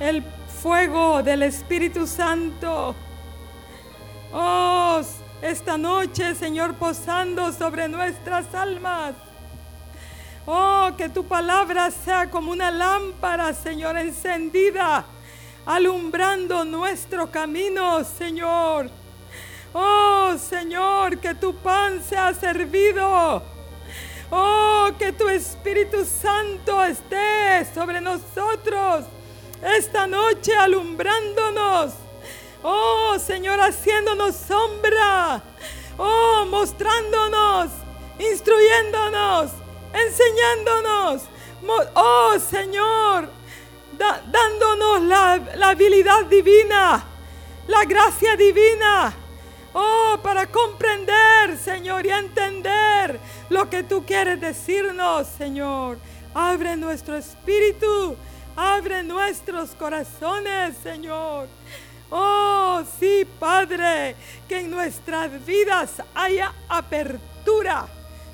el fuego del Espíritu Santo. Oh, esta noche, Señor, posando sobre nuestras almas. Oh, que tu palabra sea como una lámpara, Señor, encendida, alumbrando nuestro camino, Señor. Oh, Señor, que tu pan sea servido. Oh, que tu Espíritu Santo esté sobre nosotros esta noche alumbrándonos. Oh, Señor, haciéndonos sombra. Oh, mostrándonos, instruyéndonos enseñándonos, oh Señor, dándonos la, la habilidad divina, la gracia divina. Oh, para comprender, Señor, y entender lo que tú quieres decirnos, Señor. Abre nuestro espíritu, abre nuestros corazones, Señor. Oh, sí, Padre, que en nuestras vidas haya apertura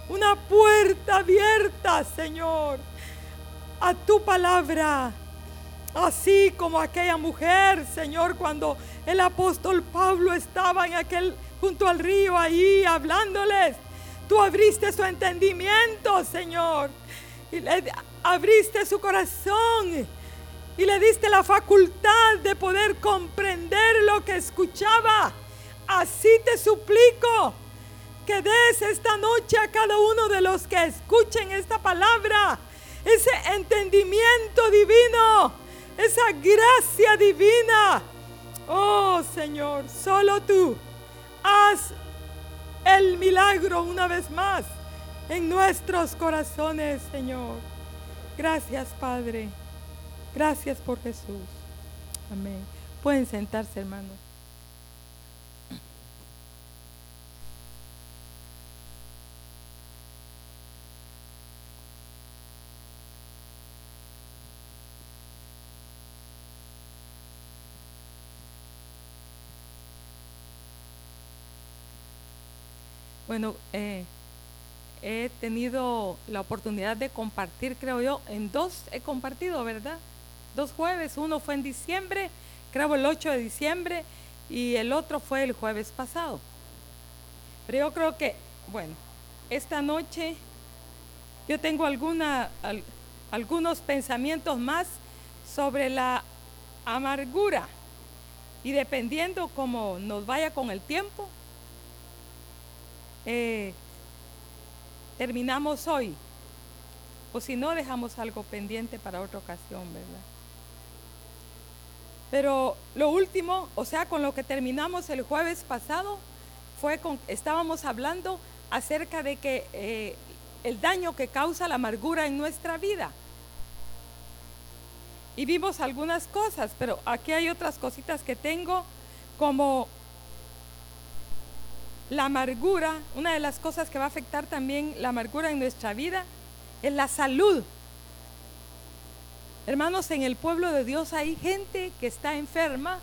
una puerta abierta, Señor, a tu palabra. Así como aquella mujer, Señor, cuando el apóstol Pablo estaba en aquel junto al río ahí hablándoles, tú abriste su entendimiento, Señor, y abriste su corazón y le diste la facultad de poder comprender lo que escuchaba. Así te suplico que des esta noche a cada uno de los que escuchen esta palabra, ese entendimiento divino, esa gracia divina. Oh Señor, solo tú haz el milagro una vez más en nuestros corazones, Señor. Gracias, Padre. Gracias por Jesús. Amén. Pueden sentarse, hermanos. Bueno, eh, he tenido la oportunidad de compartir, creo yo, en dos he compartido, ¿verdad? Dos jueves, uno fue en diciembre, creo el 8 de diciembre, y el otro fue el jueves pasado. Pero yo creo que, bueno, esta noche yo tengo alguna, algunos pensamientos más sobre la amargura. Y dependiendo cómo nos vaya con el tiempo, eh, terminamos hoy. O si no, dejamos algo pendiente para otra ocasión, ¿verdad? Pero lo último, o sea, con lo que terminamos el jueves pasado, fue con, estábamos hablando acerca de que eh, el daño que causa la amargura en nuestra vida. Y vimos algunas cosas, pero aquí hay otras cositas que tengo, como la amargura, una de las cosas que va a afectar también la amargura en nuestra vida es la salud. Hermanos, en el pueblo de Dios hay gente que está enferma.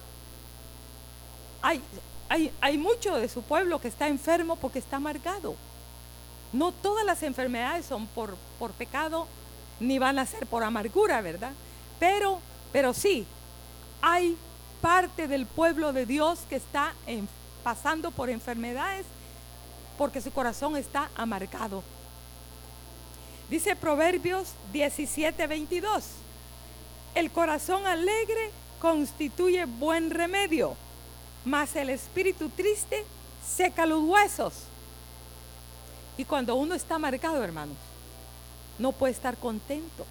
Hay, mucho de su pueblo que está enfermo porque está amargado. No todas las enfermedades son por, pecado ni van a ser por amargura, ¿verdad? Pero, sí, hay parte del pueblo de Dios que está pasando por enfermedades porque su corazón está amargado. Dice Proverbios 17, 22. El corazón alegre constituye buen remedio, mas el espíritu triste seca los huesos. Y cuando uno está amargado, hermanos, no puede estar contento,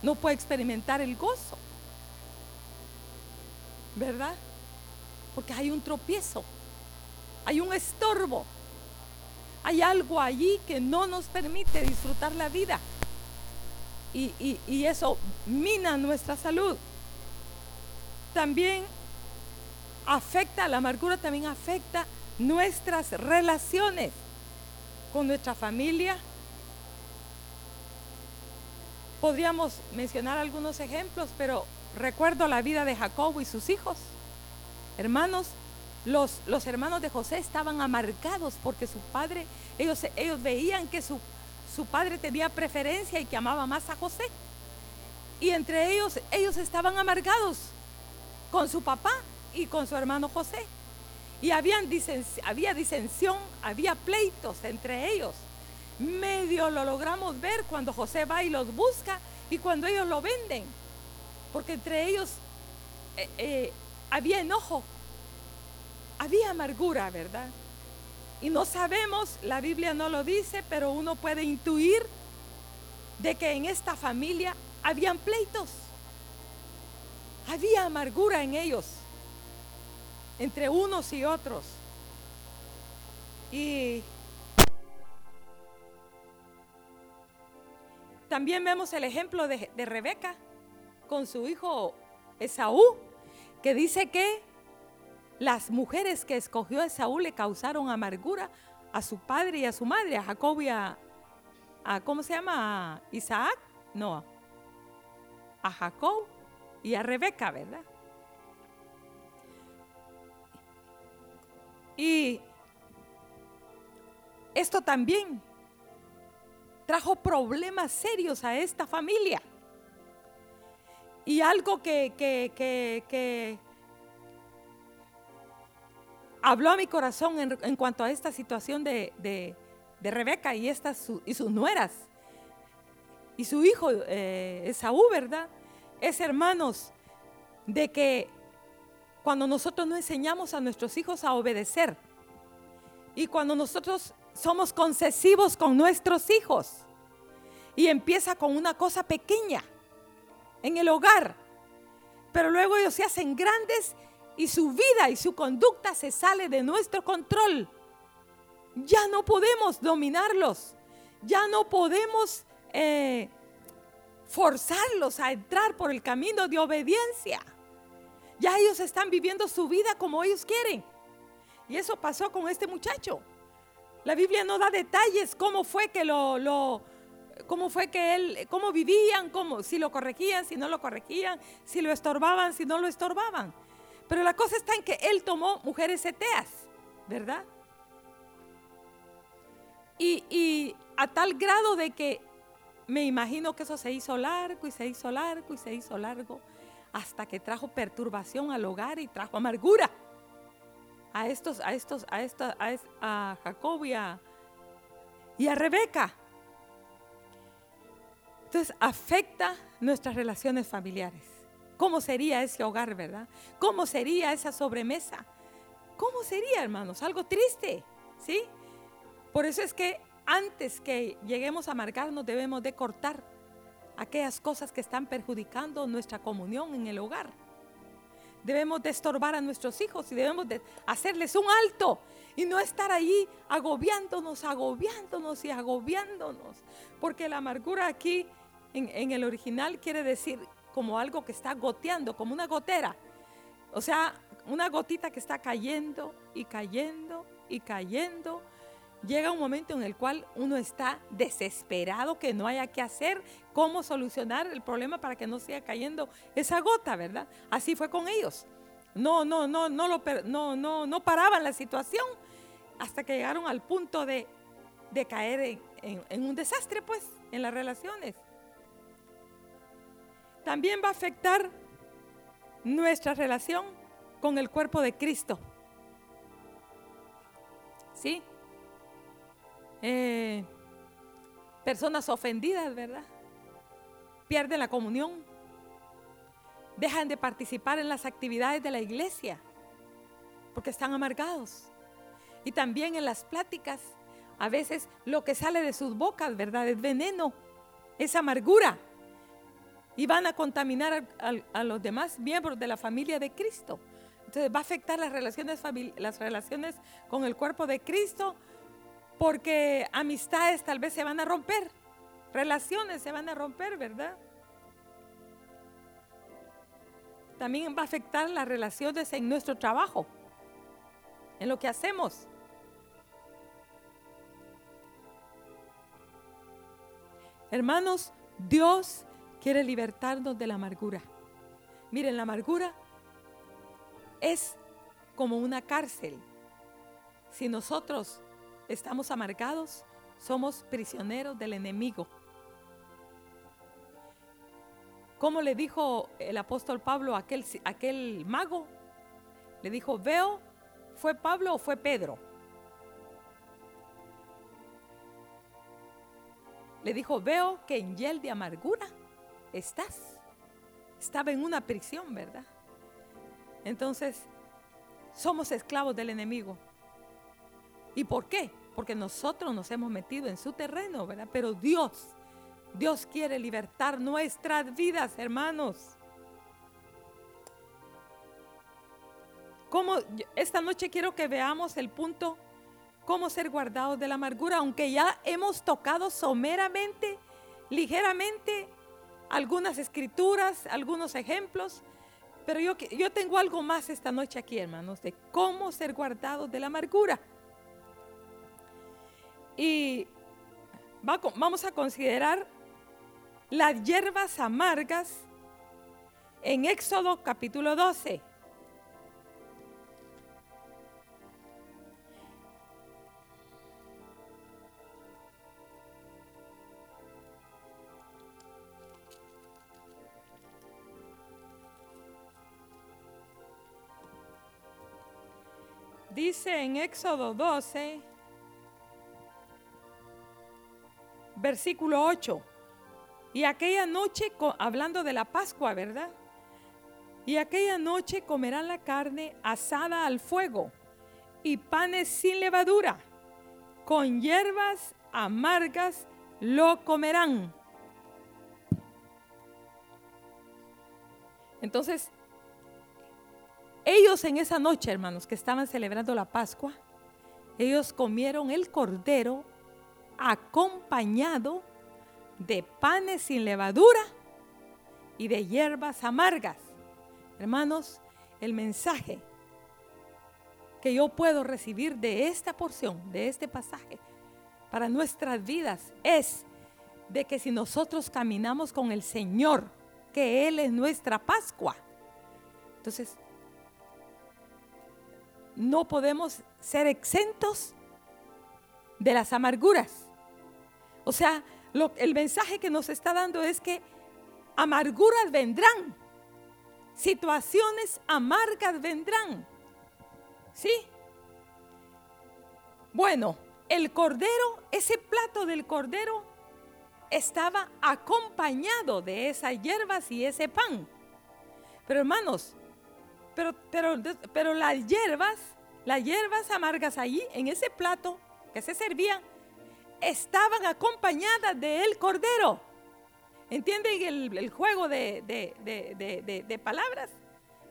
no puede experimentar el gozo. ¿Verdad? Porque hay un tropiezo hay un estorbo. Hay algo allí que no nos permite disfrutar la vida. Y, eso mina nuestra salud. También afecta, la amargura también afecta nuestras relaciones con nuestra familia. Podríamos mencionar algunos ejemplos, pero recuerdo la vida de Jacobo y sus hijos. Hermanos, los, hermanos de José estaban amargados porque su padre, ellos, ellos veían que su, su padre tenía preferencia y que amaba más a José. Y entre ellos, ellos estaban amargados con su papá y con su hermano José. Y habían había disensión, había pleitos entre ellos. Medio lo logramos ver cuando José va y los busca y cuando ellos lo venden. Porque entre ellos eh, eh, había enojo, había amargura, ¿verdad? Y no sabemos, la Biblia no lo dice, pero uno puede intuir de que en esta familia habían pleitos. Había amargura en ellos, entre unos y otros. Y también vemos el ejemplo de, de Rebeca con su hijo Esaú, que dice que las mujeres que escogió Esaú le causaron amargura a su padre y a su madre, a Jacob y a, ¿cómo se llama? Isaac, no, a Jacob y a Rebeca, ¿verdad? Y esto también trajo problemas serios a esta familia. Y algo que, que, habló a mi corazón en, cuanto a esta situación de, Rebeca y, y sus nueras y su hijo eh, Esaú, ¿verdad? Es hermanos de que cuando nosotros no enseñamos a nuestros hijos a obedecer y cuando nosotros somos concesivos con nuestros hijos y empieza con una cosa pequeña en el hogar, pero luego ellos se hacen grandes y su vida y su conducta se sale de nuestro control. Ya no podemos dominarlos, ya no podemos eh, forzarlos a entrar por el camino de obediencia. Ya ellos están viviendo su vida como ellos quieren. Y eso pasó con este muchacho. La Biblia no da detalles cómo fue que lo, lo cómo fue que él, cómo vivían, cómo, si lo corregían, si no lo corregían, si lo estorbaban, si no lo estorbaban. Pero la cosa está en que él tomó mujeres eteas, ¿verdad? Y, y a tal grado de que me imagino que eso se hizo largo y se hizo largo y se hizo largo hasta que trajo perturbación al hogar y trajo amargura a estos, a estos, a esta, a, a Jacob y a, y a Rebeca. Entonces afecta nuestras relaciones familiares. ¿Cómo sería ese hogar, verdad? ¿Cómo sería esa sobremesa? ¿Cómo sería, hermanos? Algo triste, ¿sí? Por eso es que antes que lleguemos a amargarnos debemos de cortar aquellas cosas que están perjudicando nuestra comunión en el hogar. Debemos de estorbar a nuestros hijos y debemos de hacerles un alto y no estar ahí agobiándonos, agobiándonos y agobiándonos. Porque la amargura aquí en, el original quiere decir como algo que está goteando, como una gotera. O sea, una gotita que está cayendo y cayendo y cayendo. Llega un momento en el cual uno está desesperado, que no haya que hacer, cómo solucionar el problema para que no siga cayendo esa gota, ¿verdad? Así fue con ellos. No, no, no, no, lo, no, no, no paraban la situación hasta que llegaron al punto de, caer en un desastre, pues, en las relaciones también va a afectar nuestra relación con el cuerpo de Cristo. ¿Sí? Eh, personas ofendidas, ¿verdad? Pierden la comunión. Dejan de participar en las actividades de la iglesia porque están amargados. Y también en las pláticas, a veces lo que sale de sus bocas, ¿verdad? Es veneno, es amargura y van a contaminar a, los demás miembros de la familia de Cristo. Entonces va a afectar las relaciones, las relaciones con el cuerpo de Cristo porque amistades tal vez se van a romper, relaciones se van a romper, ¿verdad? También va a afectar las relaciones en nuestro trabajo, en lo que hacemos. Hermanos, Dios quiere libertarnos de la amargura. Miren, la amargura es como una cárcel. Si nosotros estamos amargados, somos prisioneros del enemigo. ¿Cómo le dijo el apóstol Pablo a aquel, aquel mago? Le dijo, veo, ¿fue Pablo o fue Pedro? Le dijo, veo que en hiel de amargura estás. Estaba en una prisión, ¿verdad? Entonces, somos esclavos del enemigo. ¿Y por qué? Porque nosotros nos hemos metido en su terreno, ¿verdad? Pero Dios, Dios quiere libertar nuestras vidas, hermanos. Como esta noche quiero que veamos el punto cómo ser guardados de la amargura, aunque ya hemos tocado someramente, ligeramente, algunas escrituras, algunos ejemplos, pero yo, yo tengo algo más esta noche aquí, hermanos, de cómo ser guardados de la amargura. Y vamos a considerar las hierbas amargas en Éxodo capítulo 12. Dice en Éxodo 12, versículo 8, y aquella noche, hablando de la Pascua, ¿verdad? Y aquella noche comerán la carne asada al fuego y panes sin levadura, con hierbas amargas lo comerán. Entonces, ellos en esa noche, hermanos, que estaban celebrando la Pascua, ellos comieron el cordero acompañado de panes sin levadura y de hierbas amargas. Hermanos, el mensaje que yo puedo recibir de esta porción, de este pasaje, para nuestras vidas es de que si nosotros caminamos con el Señor, que Él es nuestra Pascua, entonces no podemos ser exentos de las amarguras. O sea, el mensaje que nos está dando es que amarguras vendrán, situaciones amargas vendrán. ¿Sí? Bueno, el cordero, ese plato del cordero estaba acompañado de esas hierbas y ese pan. Pero hermanos, pero, pero, pero las hierbas, las hierbas amargas allí, en ese plato que se servían, estaban acompañadas de el cordero. ¿Entienden el, juego de, de, palabras?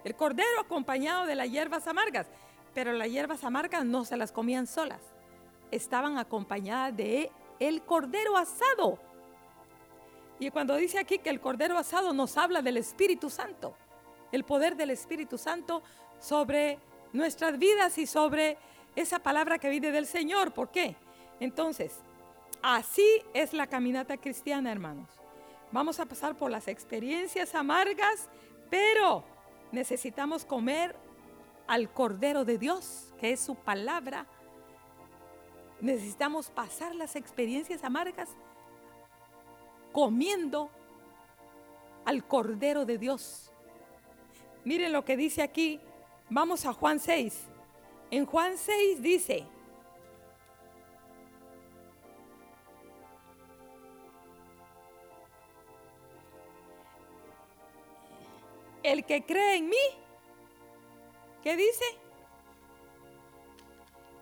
El cordero acompañado de las hierbas amargas. Pero las hierbas amargas no se las comían solas. Estaban acompañadas de el cordero asado. Y cuando dice aquí que el cordero asado nos habla del Espíritu Santo el poder del Espíritu Santo sobre nuestras vidas y sobre esa palabra que viene del Señor. ¿Por qué? Entonces, así es la caminata cristiana, hermanos. Vamos a pasar por las experiencias amargas, pero necesitamos comer al Cordero de Dios, que es su palabra. Necesitamos pasar las experiencias amargas comiendo al Cordero de Dios, Miren lo que dice aquí. Vamos a Juan 6. En Juan 6 dice, el que cree en mí, ¿qué dice?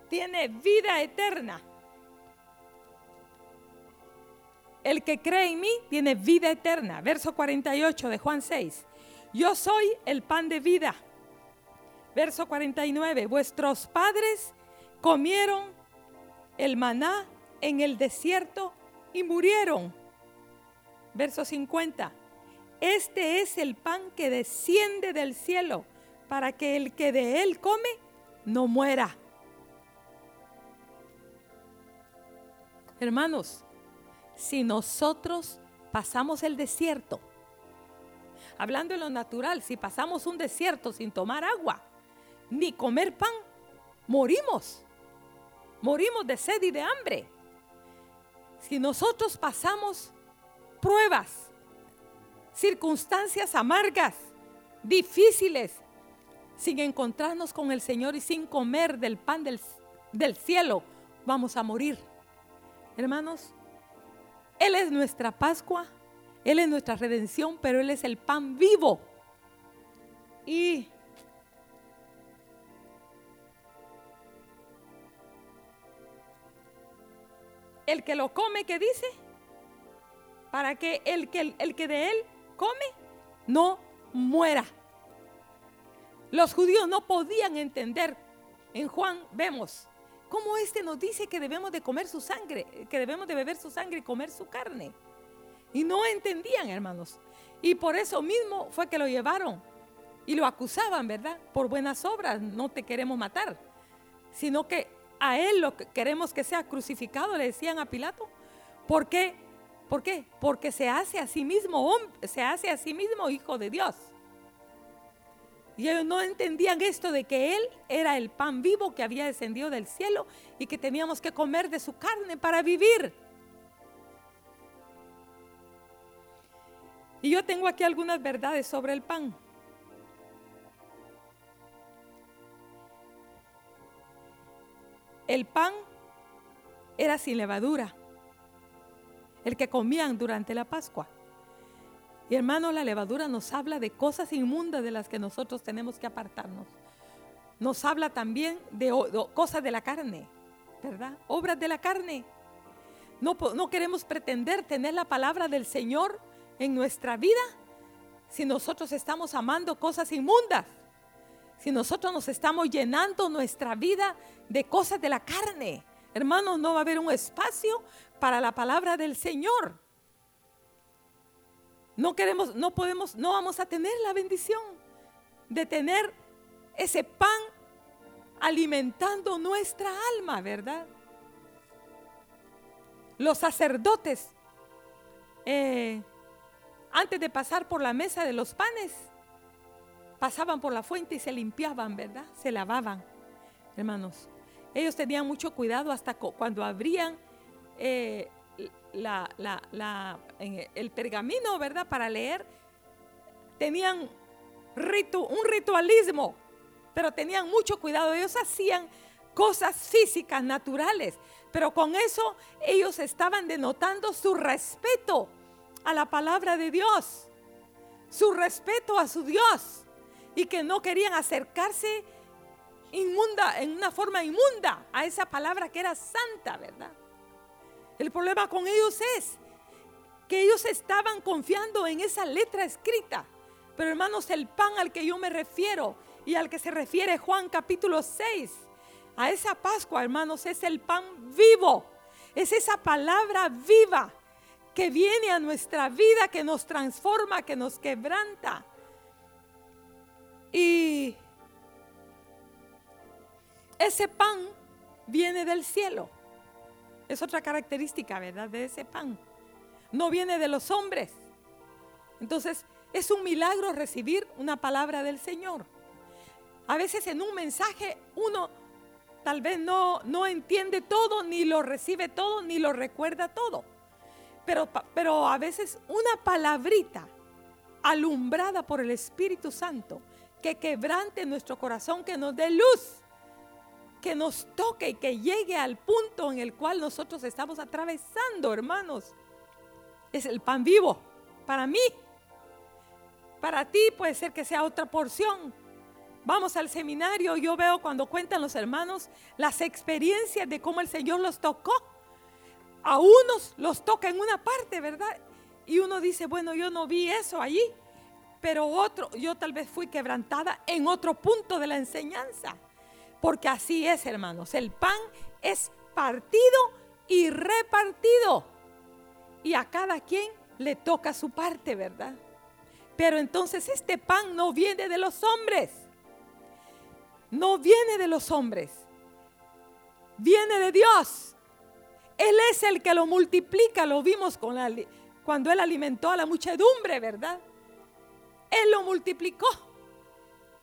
Tiene vida eterna. El que cree en mí tiene vida eterna. Verso 48 de Juan 6. Yo soy el pan de vida. Verso 49. Vuestros padres comieron el maná en el desierto y murieron. Verso 50. Este es el pan que desciende del cielo para que el que de él come no muera. Hermanos, si nosotros pasamos el desierto, hablando en lo natural, si pasamos un desierto sin tomar agua, ni comer pan, morimos. Morimos de sed y de hambre. Si nosotros pasamos pruebas circunstancias amargas, difíciles, sin encontrarnos con el Señor y sin comer del pan del, del cielo, vamos a morir. Hermanos, Él es nuestra Pascua, Él es nuestra redención, pero Él es el pan vivo. Y el que lo come, ¿qué dice? Para que el que, el que de él come no muera. Los judíos no podían entender. En Juan vemos cómo este nos dice que debemos de comer su sangre, que debemos de beber su sangre y comer su carne. Y no entendían, hermanos. Y por eso mismo fue que lo llevaron y lo acusaban, ¿verdad? Por buenas obras, no te queremos matar, sino que a él lo que queremos que sea crucificado, le decían a Pilato. ¿Por qué? ¿Por qué? Porque se hace a sí mismo, se hace a sí mismo hijo de Dios. Y ellos no entendían esto de que Él era el pan vivo que había descendido del cielo y que teníamos que comer de su carne para vivir. Y yo tengo aquí algunas verdades sobre el pan. El pan era sin levadura, el que comían durante la Pascua. Y hermano, la levadura nos habla de cosas inmundas de las que nosotros tenemos que apartarnos. Nos habla también de, cosas de la carne, ¿verdad? Obras de la carne. No, queremos pretender tener la palabra del Señor en nuestra vida si nosotros estamos amando cosas inmundas si nosotros nos estamos llenando nuestra vida de cosas de la carne, hermanos, no va a haber un espacio para la palabra del Señor. No queremos, no podemos, no vamos a tener la bendición de tener ese pan alimentando nuestra alma, ¿verdad? Los sacerdotes, eh, antes de pasar por la mesa de los panes, pasaban por la fuente y se limpiaban, ¿verdad? Se lavaban, hermanos. Ellos tenían mucho cuidado hasta cuando abrían eh, el pergamino, ¿verdad? Para leer, tenían un ritualismo, pero tenían mucho cuidado. Ellos hacían cosas físicas, naturales, pero con eso ellos estaban denotando su respeto a la palabra de Dios, su respeto a su Dios y que no querían acercarse inmunda, en una forma inmunda a esa palabra que era santa, ¿verdad? El problema con ellos es que ellos estaban confiando en esa letra escrita. Pero hermanos, el pan al que yo me refiero y al que se refiere Juan capítulo 6, a esa Pascua, hermanos, es el pan vivo. Es esa palabra viva que viene a nuestra vida, que nos transforma, que nos quebranta. Y ese pan viene del cielo. Es otra característica, ¿verdad? De ese pan. No viene de los hombres. Entonces, es un milagro recibir una palabra del Señor. A veces en un mensaje uno tal vez no, no entiende todo, ni lo recibe todo, ni lo recuerda todo. Pero, pero a veces una palabrita alumbrada por el Espíritu Santo que quebrante nuestro corazón, que nos dé luz, que nos toque y que llegue al punto en el cual nosotros estamos atravesando, hermanos. Es el pan vivo para mí. Para ti puede ser que sea otra porción. Vamos al seminario, yo veo cuando cuentan los hermanos las experiencias de cómo el Señor los tocó. A unos los toca en una parte, ¿verdad? Y uno dice, bueno, yo no vi eso allí pero otro, yo tal vez fui quebrantada en otro punto de la enseñanza. Porque así es, hermanos, el pan es partido y repartido. Y a cada quien le toca su parte, ¿verdad? Pero entonces este pan no viene de los hombres. No viene de los hombres. Viene de Dios. Él es el que lo multiplica, lo vimos con cuando Él alimentó a la muchedumbre, ¿verdad? Él lo multiplicó,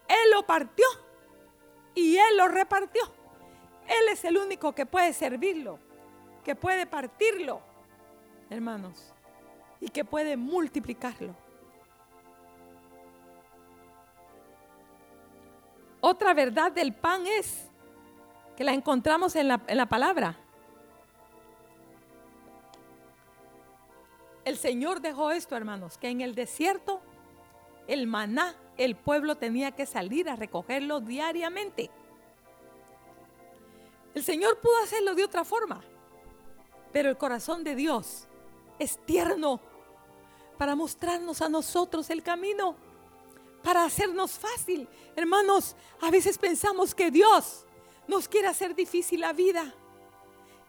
Él lo partió y Él lo repartió. Él es el único que puede servirlo, que puede partirlo, hermanos, y que puede multiplicarlo. Otra verdad del pan es que la encontramos en la, en la palabra Señor dejó esto, hermanos, que en el desierto el maná, el pueblo tenía que salir a recogerlo diariamente. El Señor pudo hacerlo de otra forma, pero el corazón de Dios es tierno para mostrarnos a nosotros el camino, para hacernos fácil. Hermanos, a veces pensamos que Dios nos quiere hacer difícil la vida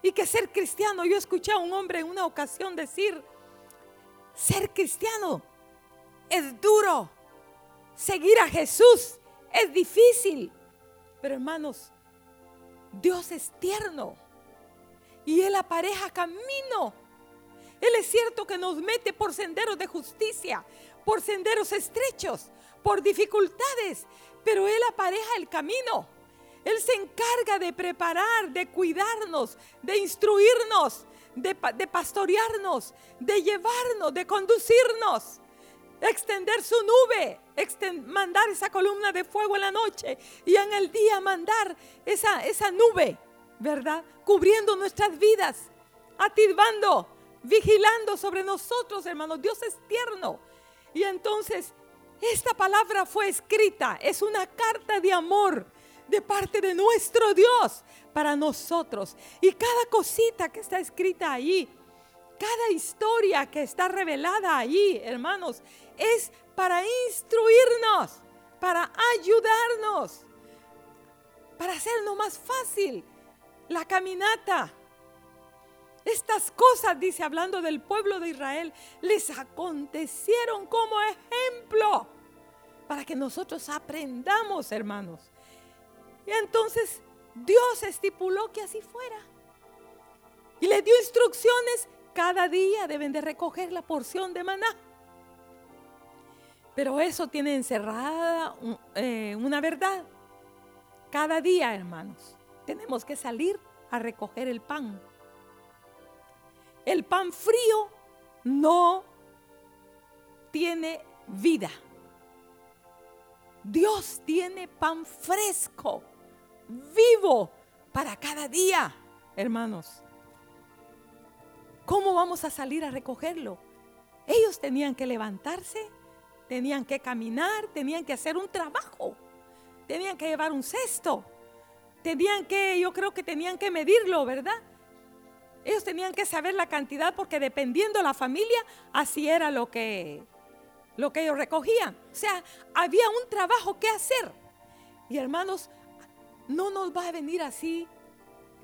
y que ser cristiano, yo escuché a un hombre en una ocasión decir, ser cristiano es duro, seguir a Jesús es difícil, pero hermanos, Dios es tierno y Él apareja camino. Él es cierto que nos mete por senderos de justicia, por senderos estrechos, por dificultades, pero Él apareja el camino. Él se encarga de preparar, de cuidarnos, de instruirnos, de, pastorearnos, de llevarnos, de conducirnos extender su nube, mandar esa columna de fuego en la noche y en el día mandar esa, esa nube, ¿verdad? Cubriendo nuestras vidas, atisbando, vigilando sobre nosotros, hermanos. Dios es tierno. Y entonces, esta palabra fue escrita, es una carta de amor de parte de nuestro Dios para nosotros. Y cada cosita que está escrita ahí, cada historia que está revelada ahí, hermanos, es para instruirnos, para ayudarnos, para hacernos más fácil la caminata. Estas cosas, dice hablando del pueblo de Israel, les acontecieron como ejemplo para que nosotros aprendamos, hermanos. Y entonces Dios estipuló que así fuera. Y le dio instrucciones cada día deben de recoger la porción de maná. Pero eso tiene encerrada eh, una verdad. Cada día, hermanos, tenemos que salir a recoger el pan. El pan frío no tiene vida. Dios tiene pan fresco, vivo para cada día, hermanos. ¿Cómo vamos a salir a recogerlo? Ellos tenían que levantarse, tenían que caminar, tenían que hacer un trabajo, tenían que llevar un cesto, tenían que, yo creo que tenían que medirlo, ¿verdad? Ellos tenían que saber la cantidad porque dependiendo la familia, así era lo que, lo que ellos recogían. O sea, había un trabajo que hacer. Y hermanos, no nos va a venir así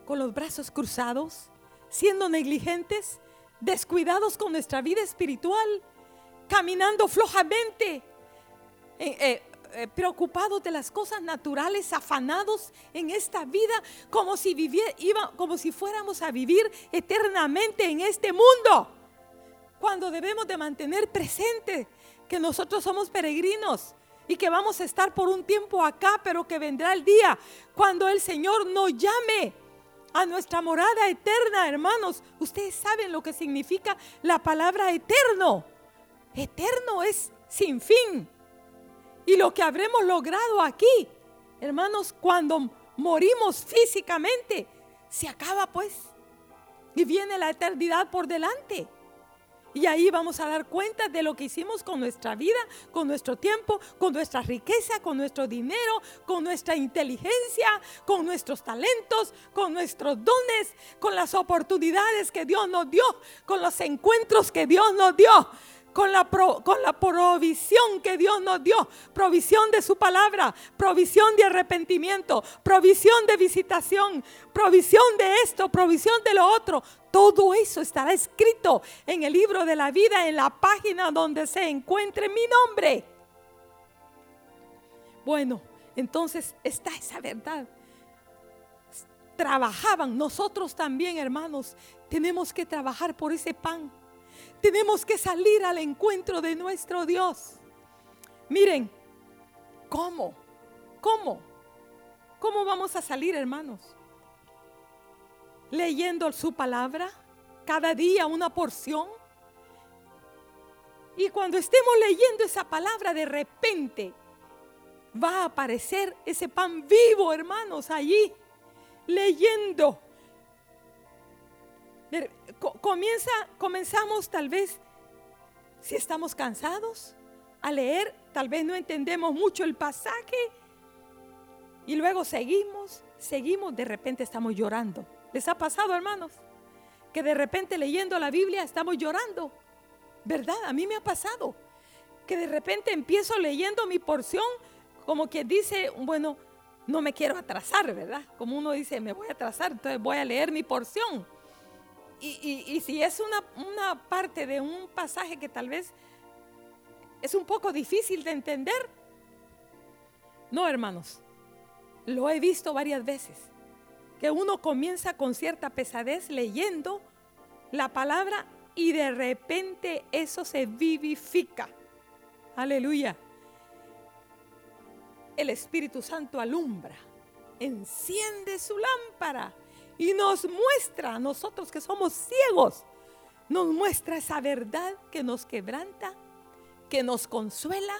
con los brazos cruzados siendo negligentes, descuidados con nuestra vida espiritual, caminando flojamente, eh, eh, eh, preocupados de las cosas naturales, afanados en esta vida, como si, iba, como si fuéramos a vivir eternamente en este mundo. Cuando debemos de mantener presente que nosotros somos peregrinos y que vamos a estar por un tiempo acá, pero que vendrá el día cuando el Señor nos llame a nuestra morada eterna, hermanos. Ustedes saben lo que significa la palabra eterno. Eterno es sin fin. Y lo que habremos logrado aquí, hermanos, cuando morimos físicamente, se acaba pues. Y viene la eternidad por delante. Y ahí vamos a dar cuenta de lo que hicimos con nuestra vida, con nuestro tiempo, con nuestra riqueza, con nuestro dinero, con nuestra inteligencia, con nuestros talentos, con nuestros dones, con las oportunidades que Dios nos dio, con los encuentros que Dios nos dio con la, con la provisión que Dios nos dio, provisión de su palabra, provisión de arrepentimiento, provisión de visitación, provisión de esto, provisión de lo otro. Todo eso estará escrito en el libro de la vida, en la página donde se encuentre mi nombre. Bueno, entonces está esa verdad. Trabajaban, nosotros también, hermanos, tenemos que trabajar por ese pan tenemos que salir al encuentro de nuestro Dios. Miren, ¿cómo? ¿Cómo? ¿Cómo vamos a salir, hermanos? Leyendo su palabra, cada día una porción. Y cuando estemos leyendo esa palabra, de repente va a aparecer ese pan vivo, hermanos, allí, leyendo. Comienza, comenzamos tal vez, si estamos cansados, a leer, tal vez no entendemos mucho el pasaje y luego seguimos, seguimos, de repente estamos llorando. ¿Les ha pasado, hermanos? Que de repente leyendo la Biblia estamos llorando. ¿Verdad? A mí me ha pasado. Que de repente empiezo leyendo mi porción como que dice, bueno, no me quiero atrasar, ¿verdad? Como uno dice, me voy a atrasar, entonces voy a leer mi porción. Y, si es una, parte de un pasaje que tal vez es un poco difícil de entender, no, hermanos, lo he visto varias veces, que uno comienza con cierta pesadez leyendo la palabra y de repente eso se vivifica. Aleluya. El Espíritu Santo alumbra, enciende su lámpara y nos muestra a nosotros que somos ciegos, nos muestra esa verdad que nos quebranta, que nos consuela,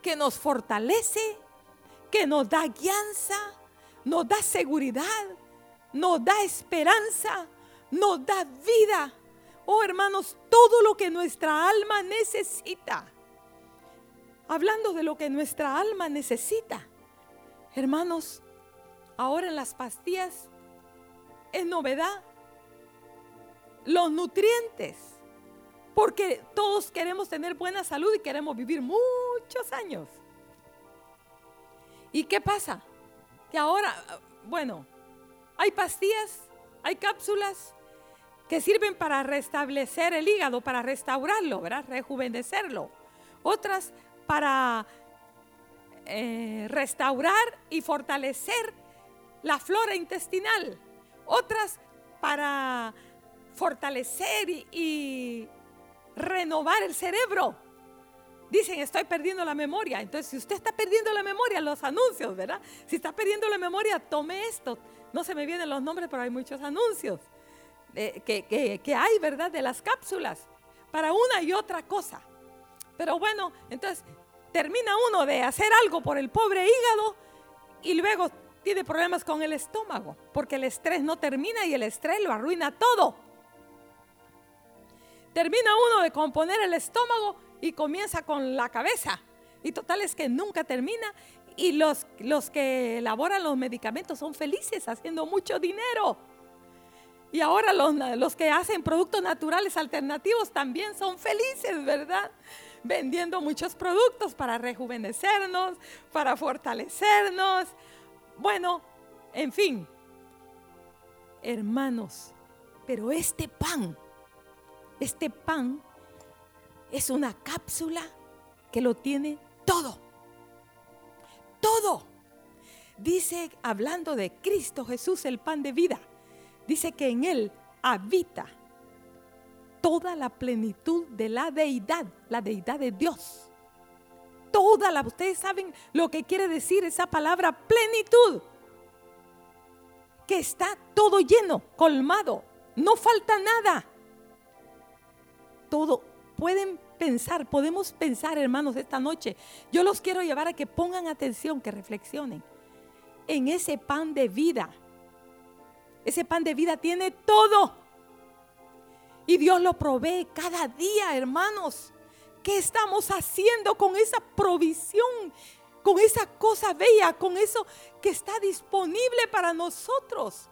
que nos fortalece, que nos da guianza, nos da seguridad, nos da esperanza, nos da vida. Oh hermanos, todo lo que nuestra alma necesita. Hablando de lo que nuestra alma necesita. Hermanos, ahora en las pastillas es novedad los nutrientes. Porque todos queremos tener buena salud y queremos vivir muchos años. ¿Y qué pasa? Que ahora, bueno, hay pastillas, hay cápsulas que sirven para restablecer el hígado, para restaurarlo, ¿verdad? Rejuvenecerlo. Otras para eh, restaurar y fortalecer la flora intestinal. Otras para fortalecer y renovar el cerebro dicen estoy perdiendo la memoria. Entonces, si usted está perdiendo la memoria, los anuncios, ¿verdad? Si está perdiendo la memoria, tome esto. No se me vienen los nombres, pero hay muchos anuncios que, que hay, ¿verdad? De las cápsulas para una y otra cosa. Pero bueno, entonces termina uno de hacer algo por el pobre hígado y luego tiene problemas con el estómago, porque el estrés no termina y el estrés lo arruina todo. Termina uno de componer el estómago y comienza con la cabeza. Y total es que nunca termina y los, los que elaboran los medicamentos son felices haciendo mucho dinero. Y ahora los, los, que hacen productos naturales alternativos también son felices, ¿verdad? Vendiendo muchos productos para rejuvenecernos, para fortalecernos. Bueno, en fin, hermanos, pero este pan, este pan es una cápsula que lo tiene todo. Todo. Dice, hablando de Cristo Jesús, el pan de vida, dice que en Él habita toda la plenitud de la deidad, la deidad de Dios. Toda la, ustedes saben lo que quiere decir esa palabra plenitud. Que está todo lleno, colmado, no falta nada. Todo, pueden pensar, podemos pensar, hermanos, esta noche. Yo los quiero llevar a que pongan atención, que reflexionen en ese pan de vida. Ese pan de vida tiene todo. Y Dios lo provee cada día, hermanos. ¿Qué estamos haciendo con esa provisión? Con esa cosa bella, con eso que está disponible para nosotros.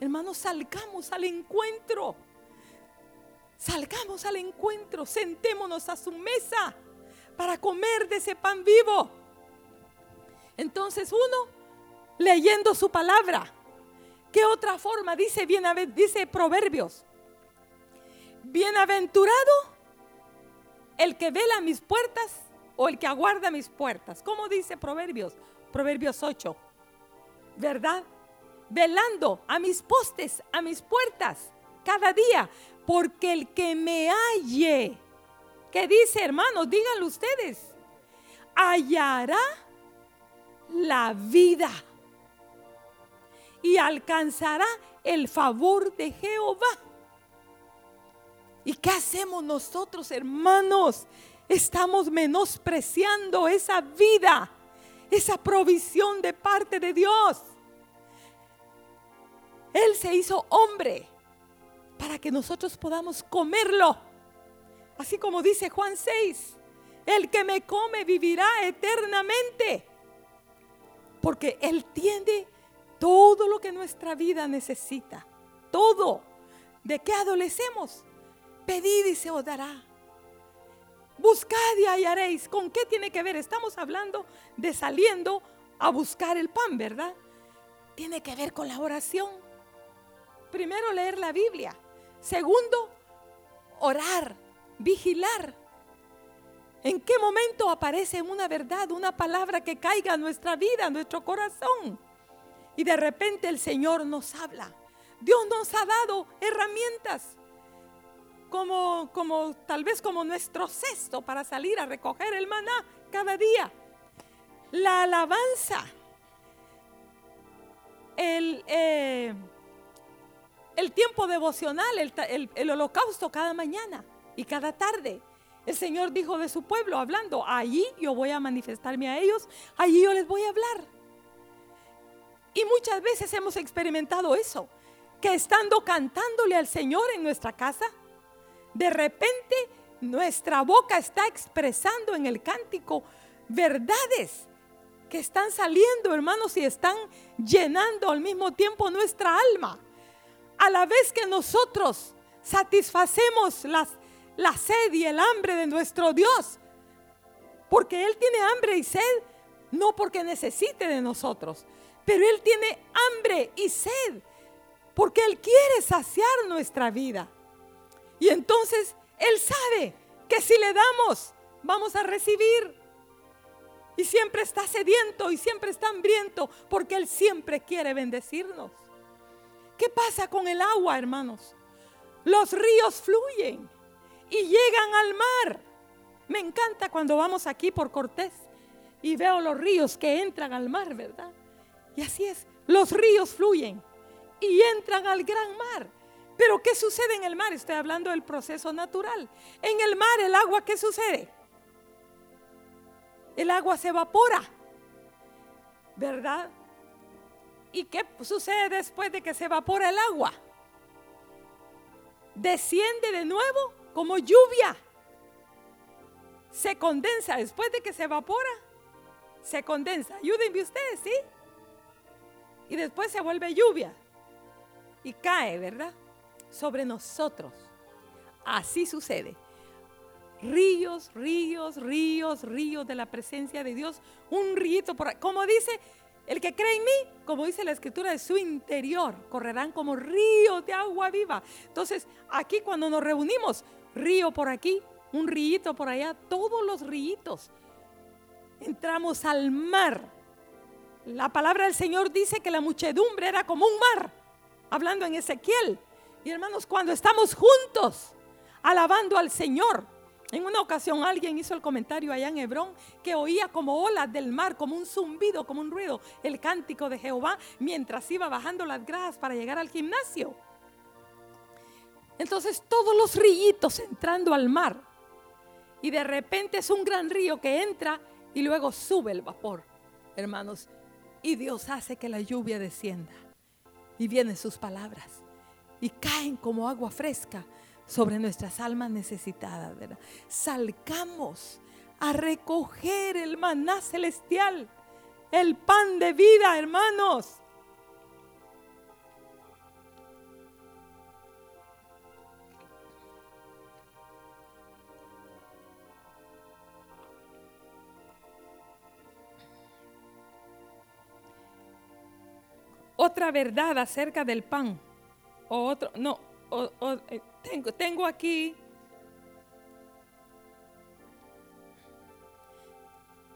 Hermanos, salgamos al encuentro. Salgamos al encuentro, sentémonos a su mesa para comer de ese pan vivo. Entonces uno, leyendo su palabra. ¿Qué otra forma? Dice, dice Proverbios. Bienaventurado el que vela mis puertas o el que aguarda mis puertas. ¿Cómo dice Proverbios? Proverbios 8. ¿Verdad? Velando a mis postes, a mis puertas, cada día porque el que me halle, ¿qué dice hermanos? Díganlo ustedes, hallará la vida y alcanzará el favor de Jehová. ¿Y qué hacemos nosotros, hermanos? Estamos menospreciando esa vida, esa provisión de parte de Dios. Él se hizo hombre para que nosotros podamos comerlo. Así como dice Juan 6, el que me come vivirá eternamente. Porque Él tiene todo lo que nuestra vida necesita. Todo. ¿De qué adolecemos? Pedid y se os dará. Buscad y hallaréis. ¿Con qué tiene que ver? Estamos hablando de saliendo a buscar el pan, ¿verdad? Tiene que ver con la oración. Primero leer la Biblia. Segundo, orar, vigilar. ¿En qué momento aparece una verdad, una palabra que caiga en nuestra vida, en nuestro corazón? Y de repente el Señor nos habla. Dios nos ha dado herramientas como, como tal vez como nuestro cesto para salir a recoger el maná cada día. La alabanza, el, eh, el tiempo devocional, el, el holocausto cada mañana y cada tarde. El Señor dijo de su pueblo, hablando, allí yo voy a manifestarme a ellos, allí yo les voy a hablar. Y muchas veces hemos experimentado eso, que estando cantándole al Señor en nuestra casa, de repente nuestra boca está expresando en el cántico verdades que están saliendo, hermanos, y están llenando al mismo tiempo nuestra alma. A la vez que nosotros satisfacemos las, la sed y el hambre de nuestro Dios, porque Él tiene hambre y sed, no porque necesite de nosotros, pero Él tiene hambre y sed, porque Él quiere saciar nuestra vida. Y entonces Él sabe que si le damos, vamos a recibir. Y siempre está sediento y siempre está hambriento porque Él siempre quiere bendecirnos. ¿Qué pasa con el agua, hermanos? Los ríos fluyen y llegan al mar. Me encanta cuando vamos aquí por Cortés y veo los ríos que entran al mar, ¿verdad? Y así es, los ríos fluyen y entran al gran mar. Pero ¿qué sucede en el mar? Estoy hablando del proceso natural. En el mar el agua, ¿qué sucede? El agua se evapora, ¿verdad? ¿Y qué sucede después de que se evapora el agua? Desciende de nuevo como lluvia. Se condensa después de que se evapora. Se condensa. Ayúdenme ustedes, ¿sí? Y después se vuelve lluvia. Y cae, ¿verdad? Sobre nosotros. Así sucede. Ríos, ríos, ríos, ríos de la presencia de Dios. Un río por. Como dice el que cree en mí, como dice la escritura, de su interior correrán como ríos de agua viva. Entonces, aquí cuando nos reunimos, río por aquí, un río por allá, todos los ríos. Entramos al mar. La palabra del Señor dice que la muchedumbre era como un mar, hablando en Ezequiel. Y hermanos, cuando estamos juntos alabando al Señor, en una ocasión alguien hizo el comentario allá en Hebrón que oía como olas del mar, como un zumbido, como un ruido, el cántico de Jehová mientras iba bajando las gradas para llegar al gimnasio. Entonces todos los rillitos entrando al mar y de repente es un gran río que entra y luego sube el vapor, hermanos, y Dios hace que la lluvia descienda y vienen sus palabras y caen como agua fresca sobre nuestras almas necesitadas. ¿verdad? Salgamos a recoger el maná celestial, el pan de vida, hermanos. Otra verdad acerca del pan otro, no, eh, tengo, tengo aquí,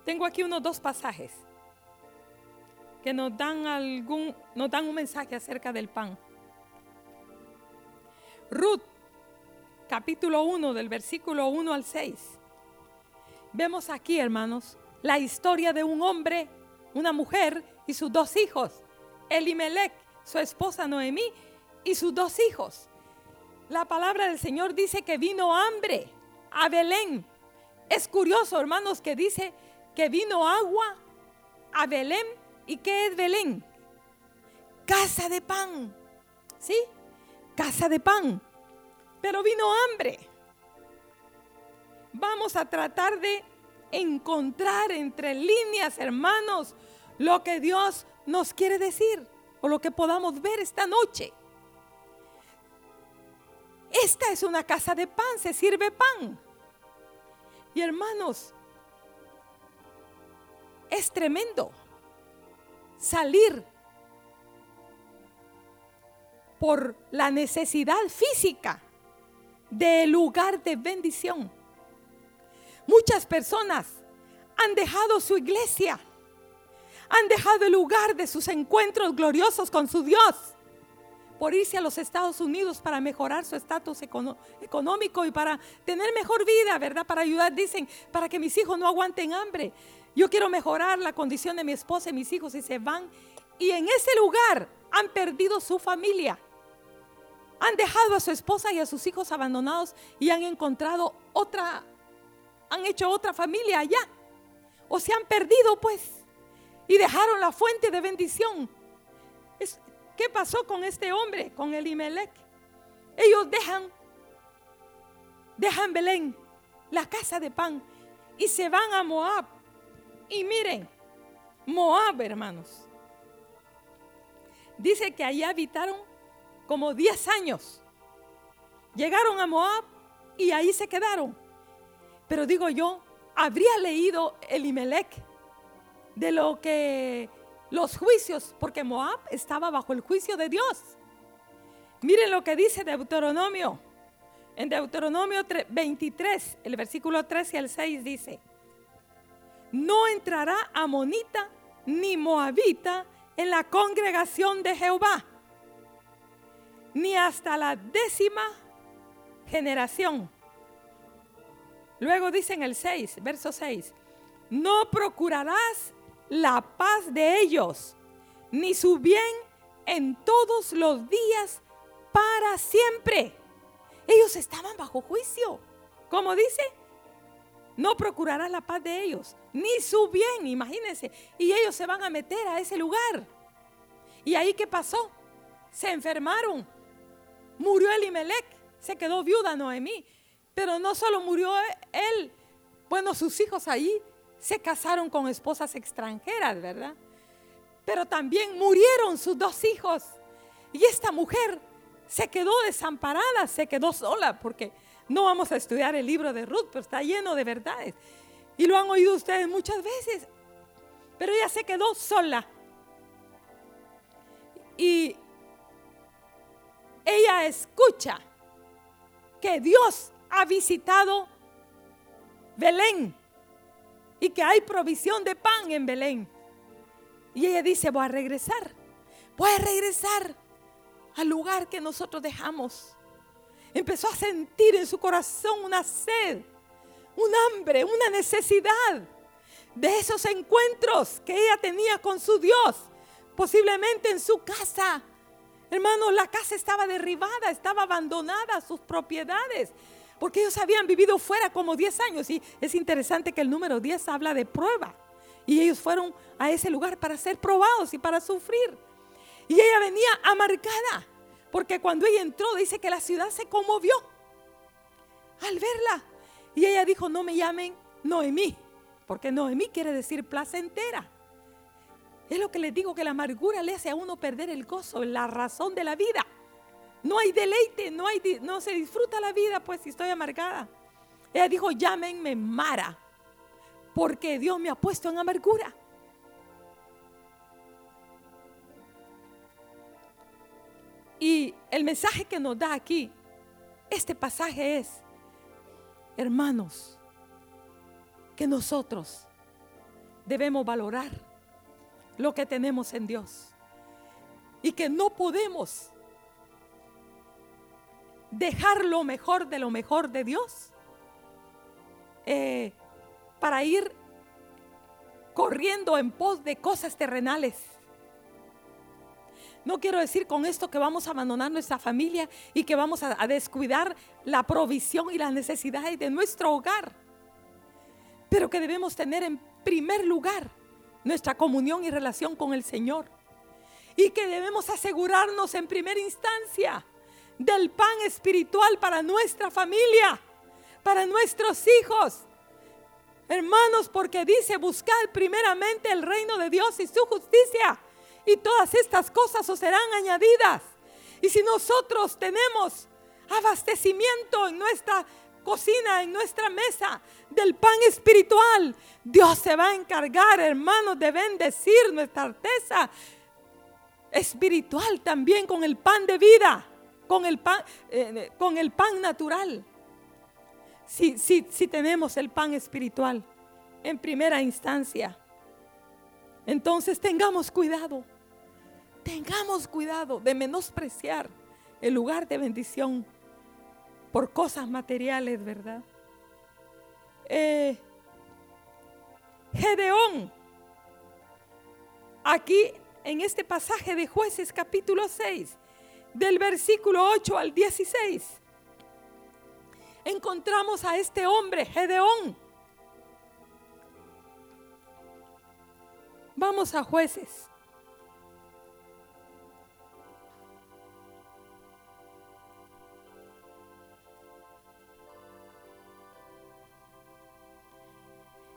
tengo aquí unos dos pasajes que nos dan algún, nos dan un mensaje acerca del pan. Ruth, capítulo 1, del versículo 1 al 6. Vemos aquí, hermanos, la historia de un hombre, una mujer y sus dos hijos, Elimelech, su esposa Noemí y sus dos hijos. La palabra del Señor dice que vino hambre a Belén. Es curioso, hermanos, que dice que vino agua a Belén. ¿Y qué es Belén? Casa de pan. ¿Sí? Casa de pan. Pero vino hambre. Vamos a tratar de encontrar entre líneas, hermanos, lo que Dios nos quiere decir o lo que podamos ver esta noche. Esta es una casa de pan, se sirve pan. Y hermanos, es tremendo salir por la necesidad física del lugar de bendición. Muchas personas han dejado su iglesia, han dejado el lugar de sus encuentros gloriosos con su Dios por irse a los Estados Unidos para mejorar su estatus económico y para tener mejor vida, ¿verdad? Para ayudar, dicen, para que mis hijos no aguanten hambre. Yo quiero mejorar la condición de mi esposa y mis hijos y se van. Y en ese lugar han perdido su familia. Han dejado a su esposa y a sus hijos abandonados y han encontrado otra, han hecho otra familia allá. O se han perdido pues y dejaron la fuente de bendición. ¿Qué pasó con este hombre, con Elimelech? Ellos dejan, dejan Belén, la casa de pan, y se van a Moab. Y miren, Moab, hermanos, dice que allí habitaron como 10 años. Llegaron a Moab y ahí se quedaron. Pero digo yo, habría leído Elimelech de lo que los juicios, porque Moab estaba bajo el juicio de Dios. Miren lo que dice Deuteronomio. En Deuteronomio 23, el versículo 3 y el 6 dice, no entrará amonita ni moabita en la congregación de Jehová, ni hasta la décima generación. Luego dice en el 6, verso 6, no procurarás la paz de ellos, ni su bien en todos los días para siempre. Ellos estaban bajo juicio. Como dice, no procurará la paz de ellos, ni su bien, imagínense. Y ellos se van a meter a ese lugar. ¿Y ahí qué pasó? Se enfermaron. Murió Elimelech, se quedó viuda Noemí. Pero no solo murió él, bueno, sus hijos ahí se casaron con esposas extranjeras, ¿verdad? Pero también murieron sus dos hijos. Y esta mujer se quedó desamparada, se quedó sola, porque no vamos a estudiar el libro de Ruth, pero está lleno de verdades. Y lo han oído ustedes muchas veces. Pero ella se quedó sola. Y ella escucha que Dios ha visitado Belén y que hay provisión de pan en Belén. Y ella dice, voy a regresar, voy a regresar al lugar que nosotros dejamos. Empezó a sentir en su corazón una sed, un hambre, una necesidad de esos encuentros que ella tenía con su Dios, posiblemente en su casa. Hermanos, la casa estaba derribada, estaba abandonada, sus propiedades porque ellos habían vivido fuera como 10 años y es interesante que el número 10 habla de prueba. Y ellos fueron a ese lugar para ser probados y para sufrir. Y ella venía amargada, porque cuando ella entró dice que la ciudad se conmovió al verla. Y ella dijo, no me llamen Noemí, porque Noemí quiere decir placentera. Es lo que les digo, que la amargura le hace a uno perder el gozo, la razón de la vida. No hay deleite, no, hay, no se disfruta la vida, pues si estoy amargada. Ella dijo, llámenme Mara, porque Dios me ha puesto en amargura. Y el mensaje que nos da aquí, este pasaje es, hermanos, que nosotros debemos valorar lo que tenemos en Dios y que no podemos dejar lo mejor de lo mejor de Dios eh, para ir corriendo en pos de cosas terrenales. No quiero decir con esto que vamos a abandonar nuestra familia y que vamos a, a descuidar la provisión y las necesidades de nuestro hogar, pero que debemos tener en primer lugar nuestra comunión y relación con el Señor. Y que debemos asegurarnos en primera instancia del pan espiritual para nuestra familia, para nuestros hijos. Hermanos, porque dice, buscad primeramente el reino de Dios y su justicia, y todas estas cosas os serán añadidas. Y si nosotros tenemos abastecimiento en nuestra cocina, en nuestra mesa del pan espiritual, Dios se va a encargar, hermanos, de bendecir nuestra arteza espiritual también con el pan de vida, con el pan, eh, con el pan natural. Si, si, si tenemos el pan espiritual en primera instancia, entonces tengamos cuidado, tengamos cuidado de menospreciar el lugar de bendición por cosas materiales, ¿verdad? Eh, Gedeón, aquí en este pasaje de jueces capítulo 6, del versículo 8 al 16, encontramos a este hombre, Gedeón. Vamos a jueces.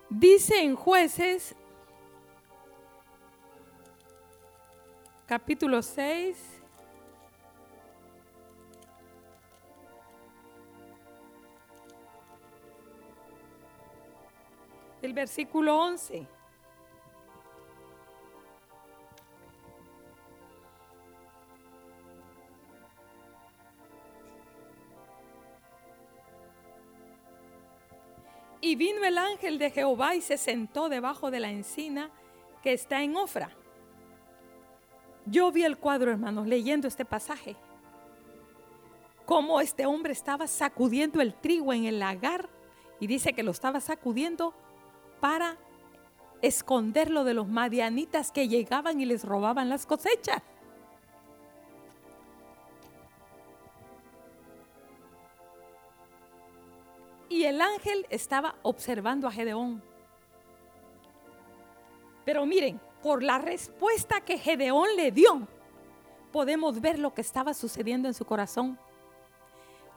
Dice en jueces capítulo 6. El versículo 11. Y vino el ángel de Jehová y se sentó debajo de la encina que está en Ofra. Yo vi el cuadro, hermanos, leyendo este pasaje. Cómo este hombre estaba sacudiendo el trigo en el lagar y dice que lo estaba sacudiendo para esconderlo de los madianitas que llegaban y les robaban las cosechas. Y el ángel estaba observando a Gedeón. Pero miren, por la respuesta que Gedeón le dio, podemos ver lo que estaba sucediendo en su corazón.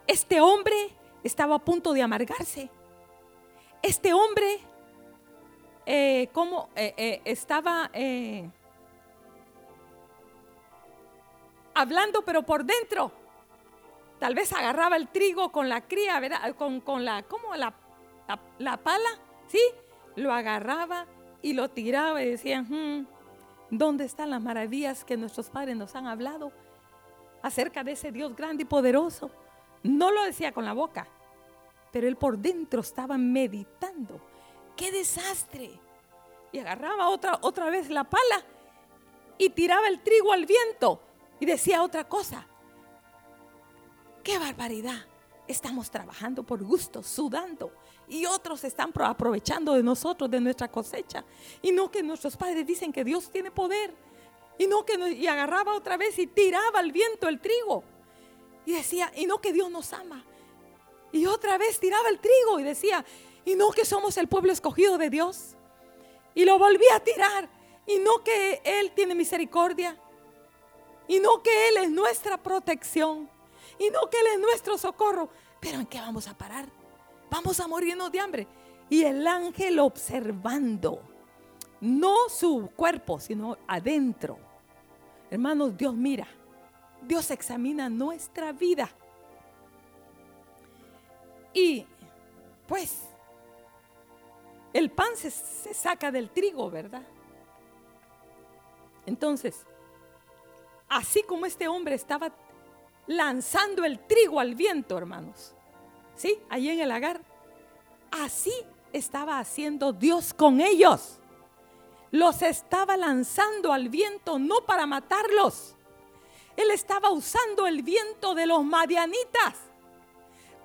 Este hombre estaba a punto de amargarse. Este hombre, eh, como eh, eh, estaba hablando, pero por dentro Tal vez agarraba el trigo con la cría, ¿verdad? Con, con la, ¿cómo? La, la, pala, ¿sí? Lo agarraba y lo tiraba y decía, hmm, ¿dónde están las maravillas que nuestros padres nos han hablado acerca de ese Dios grande y poderoso? No lo decía con la boca, pero él por dentro estaba meditando. ¡Qué desastre! Y agarraba otra, otra vez la pala y tiraba el trigo al viento y decía otra cosa. ¡Qué barbaridad! Estamos trabajando por gusto, sudando. Y otros están aprovechando de nosotros, de nuestra cosecha. Y no que nuestros padres dicen que Dios tiene poder. Y no que y agarraba otra vez y tiraba al viento el trigo. Y decía, y no que Dios nos ama. Y otra vez tiraba el trigo y decía, y no que somos el pueblo escogido de Dios. Y lo volvía a tirar. Y no que Él tiene misericordia. Y no que Él es nuestra protección y no que Él es nuestro socorro. Pero ¿en qué vamos a parar? Vamos a morirnos de hambre. Y el ángel observando, no su cuerpo, sino adentro. Hermanos, Dios mira, Dios examina nuestra vida. Y pues el pan se, se saca del trigo, ¿verdad? Entonces, así como este hombre estaba lanzando el trigo al viento, hermanos. ¿Sí? Allí en el lagar. Así estaba haciendo Dios con ellos. Los estaba lanzando al viento no para matarlos. Él estaba usando el viento de los madianitas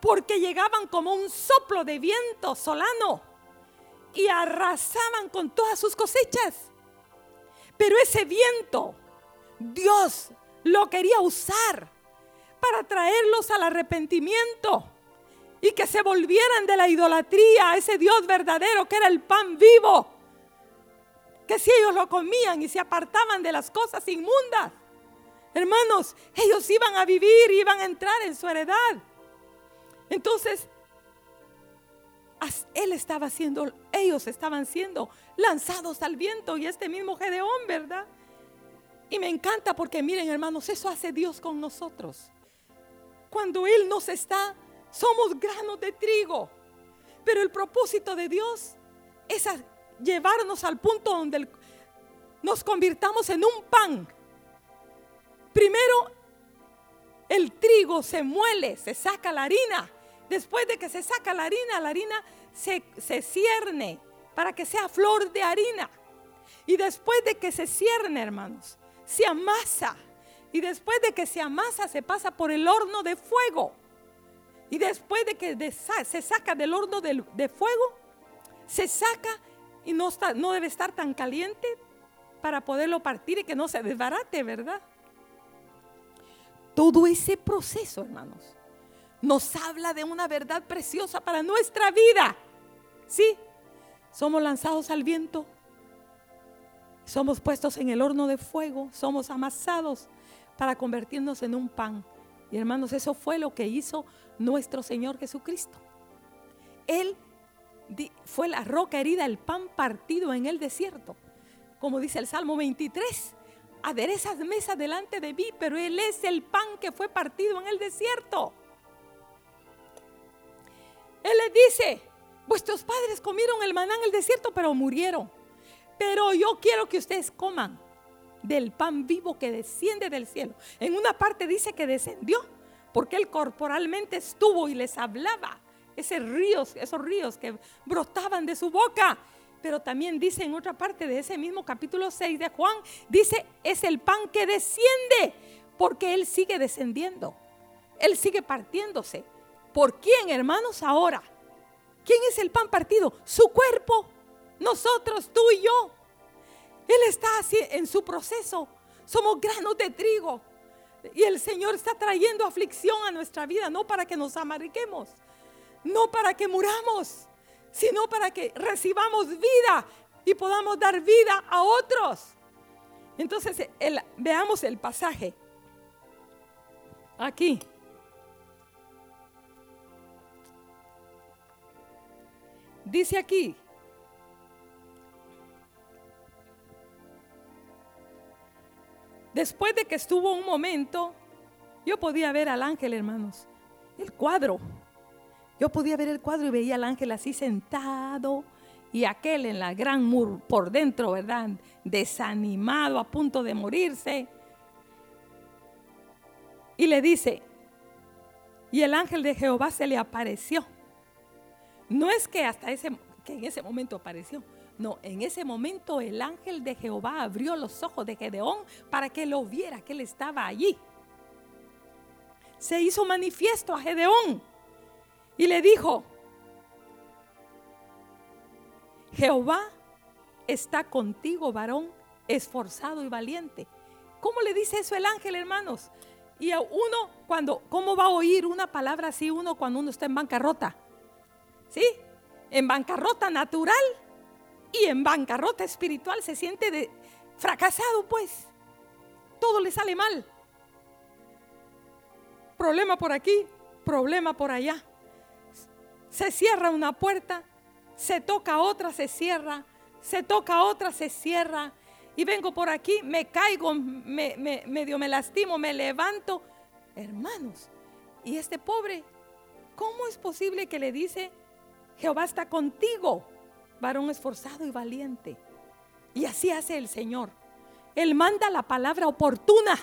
porque llegaban como un soplo de viento solano y arrasaban con todas sus cosechas. Pero ese viento Dios lo quería usar para traerlos al arrepentimiento y que se volvieran de la idolatría a ese Dios verdadero que era el pan vivo, que si ellos lo comían y se apartaban de las cosas inmundas, hermanos, ellos iban a vivir, iban a entrar en su heredad. Entonces, él estaba siendo, ellos estaban siendo lanzados al viento y este mismo Gedeón, ¿verdad? Y me encanta porque miren hermanos, eso hace Dios con nosotros. Cuando Él nos está, somos granos de trigo. Pero el propósito de Dios es llevarnos al punto donde nos convirtamos en un pan. Primero, el trigo se muele, se saca la harina Después de que se saca la harina, la harina se, cierne para que sea flor de harina. Y después de que se cierne, hermanos, se amasa. Y después de que se amasa, se pasa por el horno de fuego. Y después de que se saca del horno de, de, fuego, se saca y no, está, no debe estar tan caliente para poderlo partir y que no se desbarate, ¿verdad? Todo ese proceso, hermanos, nos habla de una verdad preciosa para nuestra vida. Sí, somos lanzados al viento, somos puestos en el horno de fuego, somos amasados para convertirnos en un pan. Y hermanos, eso fue lo que hizo nuestro Señor Jesucristo. Él fue la roca herida, el pan partido en el desierto. Como dice el Salmo 23, aderezas mesa delante de mí, pero Él es el pan que fue partido en el desierto. Él les dice, vuestros padres comieron el maná en el desierto, pero murieron. Pero yo quiero que ustedes coman del pan vivo que desciende del cielo. En una parte dice que descendió, porque él corporalmente estuvo y les hablaba. Esos ríos, esos ríos que brotaban de su boca. Pero también dice en otra parte de ese mismo capítulo 6 de Juan, dice, es el pan que desciende, porque él sigue descendiendo. Él sigue partiéndose. ¿Por quién, hermanos, ahora? ¿Quién es el pan partido? Su cuerpo. Nosotros, tú y yo. Él está así en su proceso. Somos granos de trigo. Y el Señor está trayendo aflicción a nuestra vida, no para que nos amarguemos, no para que muramos, sino para que recibamos vida y podamos dar vida a otros. Entonces, veamos el pasaje. Aquí. Dice aquí, después de que estuvo un momento, yo podía ver al ángel, hermanos, el cuadro. Yo podía ver el cuadro y veía al ángel así sentado y aquel en la gran mur por dentro, ¿verdad? Desanimado, a punto de morirse. Y le dice, y el ángel de Jehová se le apareció no es que hasta ese, que en ese momento apareció. No, en ese momento el ángel de Jehová abrió los ojos de Gedeón para que lo viera, que él estaba allí. Se hizo manifiesto a Gedeón y le dijo, Jehová está contigo, varón, esforzado y valiente. ¿Cómo le dice eso el ángel, hermanos? Y a uno, cuando, ¿cómo va a oír una palabra así uno cuando uno está en bancarrota? ¿Sí? En bancarrota natural y en bancarrota espiritual se siente fracasado, pues. Todo le sale mal. Problema por aquí, problema por allá. Se cierra una puerta, se toca otra, se cierra, se toca otra, se cierra. Y vengo por aquí, me caigo, me, medio me lastimo, me levanto. Hermanos, y este pobre, ¿cómo es posible que le dice Jehová está contigo, varón esforzado y valiente. Y así hace el Señor. Él manda la palabra oportuna.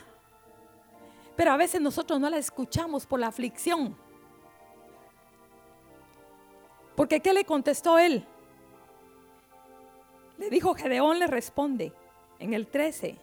Pero a veces nosotros no la escuchamos por la aflicción. Porque ¿qué le contestó él? Le dijo Gedeón, le responde en el 13.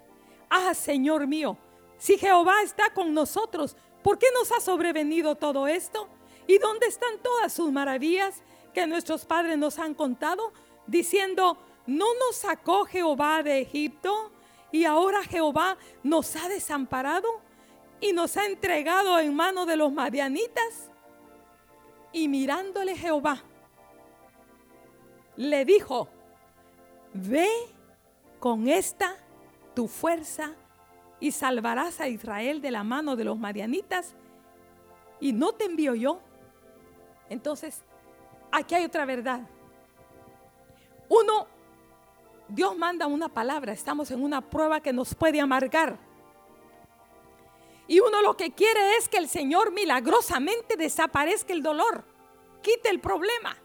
Ah, Señor mío, si Jehová está con nosotros, ¿por qué nos ha sobrevenido todo esto? ¿Y dónde están todas sus maravillas que nuestros padres nos han contado, diciendo, ¿no nos sacó Jehová de Egipto? Y ahora Jehová nos ha desamparado y nos ha entregado en manos de los madianitas. Y mirándole Jehová, le dijo, ve con esta tu fuerza y salvarás a Israel de la mano de los marianitas y no te envío yo. Entonces, aquí hay otra verdad. Uno, Dios manda una palabra, estamos en una prueba que nos puede amargar. Y uno lo que quiere es que el Señor milagrosamente desaparezca el dolor, quite el problema.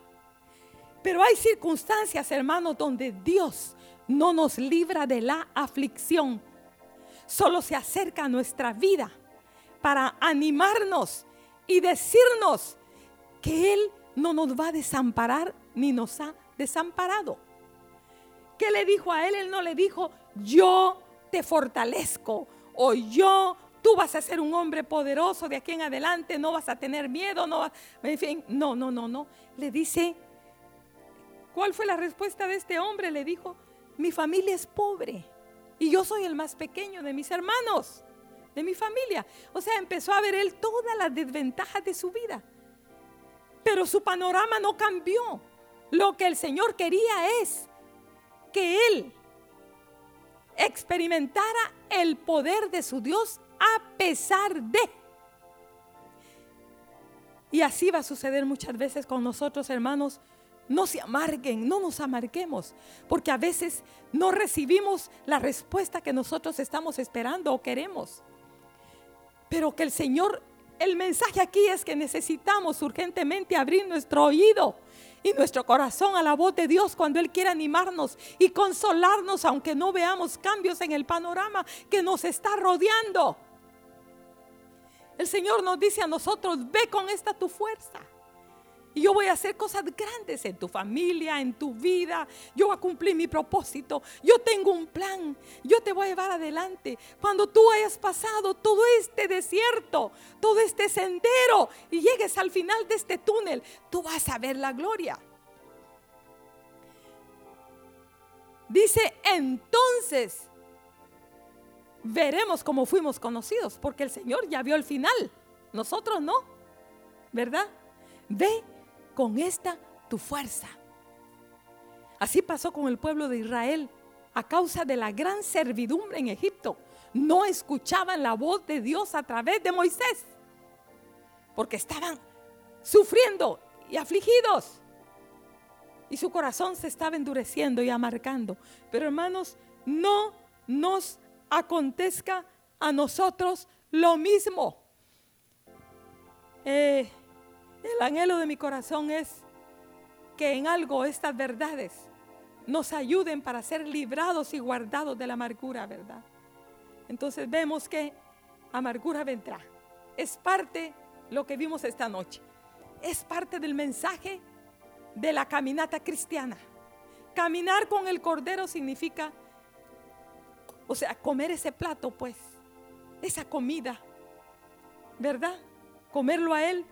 Pero hay circunstancias, hermanos, donde Dios no nos libra de la aflicción. Solo se acerca a nuestra vida para animarnos y decirnos que Él no nos va a desamparar ni nos ha desamparado. ¿Qué le dijo a Él? Él no le dijo, yo te fortalezco o yo tú vas a ser un hombre poderoso de aquí en adelante, no vas a tener miedo, no en fin, no, no, no, no. Le dice, ¿cuál fue la respuesta de este hombre? Le dijo, mi familia es pobre y yo soy el más pequeño de mis hermanos, de mi familia. O sea, empezó a ver él todas las desventajas de su vida. Pero su panorama no cambió. Lo que el Señor quería es que él experimentara el poder de su Dios a pesar de. Y así va a suceder muchas veces con nosotros, hermanos. No se amarguen, no nos amarguemos, porque a veces no recibimos la respuesta que nosotros estamos esperando o queremos. Pero que el Señor, el mensaje aquí es que necesitamos urgentemente abrir nuestro oído y nuestro corazón a la voz de Dios cuando Él quiere animarnos y consolarnos, aunque no veamos cambios en el panorama que nos está rodeando. El Señor nos dice a nosotros, ve con esta tu fuerza. Y yo voy a hacer cosas grandes en tu familia, en tu vida. Yo voy a cumplir mi propósito. Yo tengo un plan. Yo te voy a llevar adelante. Cuando tú hayas pasado todo este desierto, todo este sendero y llegues al final de este túnel, tú vas a ver la gloria. Dice, entonces veremos cómo fuimos conocidos, porque el Señor ya vio el final. Nosotros no, ¿verdad? Ve con esta tu fuerza. Así pasó con el pueblo de Israel a causa de la gran servidumbre en Egipto. No escuchaban la voz de Dios a través de Moisés, porque estaban sufriendo y afligidos. Y su corazón se estaba endureciendo y amargando. Pero hermanos, no nos acontezca a nosotros lo mismo. Eh, el anhelo de mi corazón es que en algo estas verdades nos ayuden para ser librados y guardados de la amargura, ¿verdad? Entonces vemos que amargura vendrá. Es parte lo que vimos esta noche. Es parte del mensaje de la caminata cristiana. Caminar con el Cordero significa, o sea, comer ese plato, pues, esa comida, ¿verdad? Comerlo a Él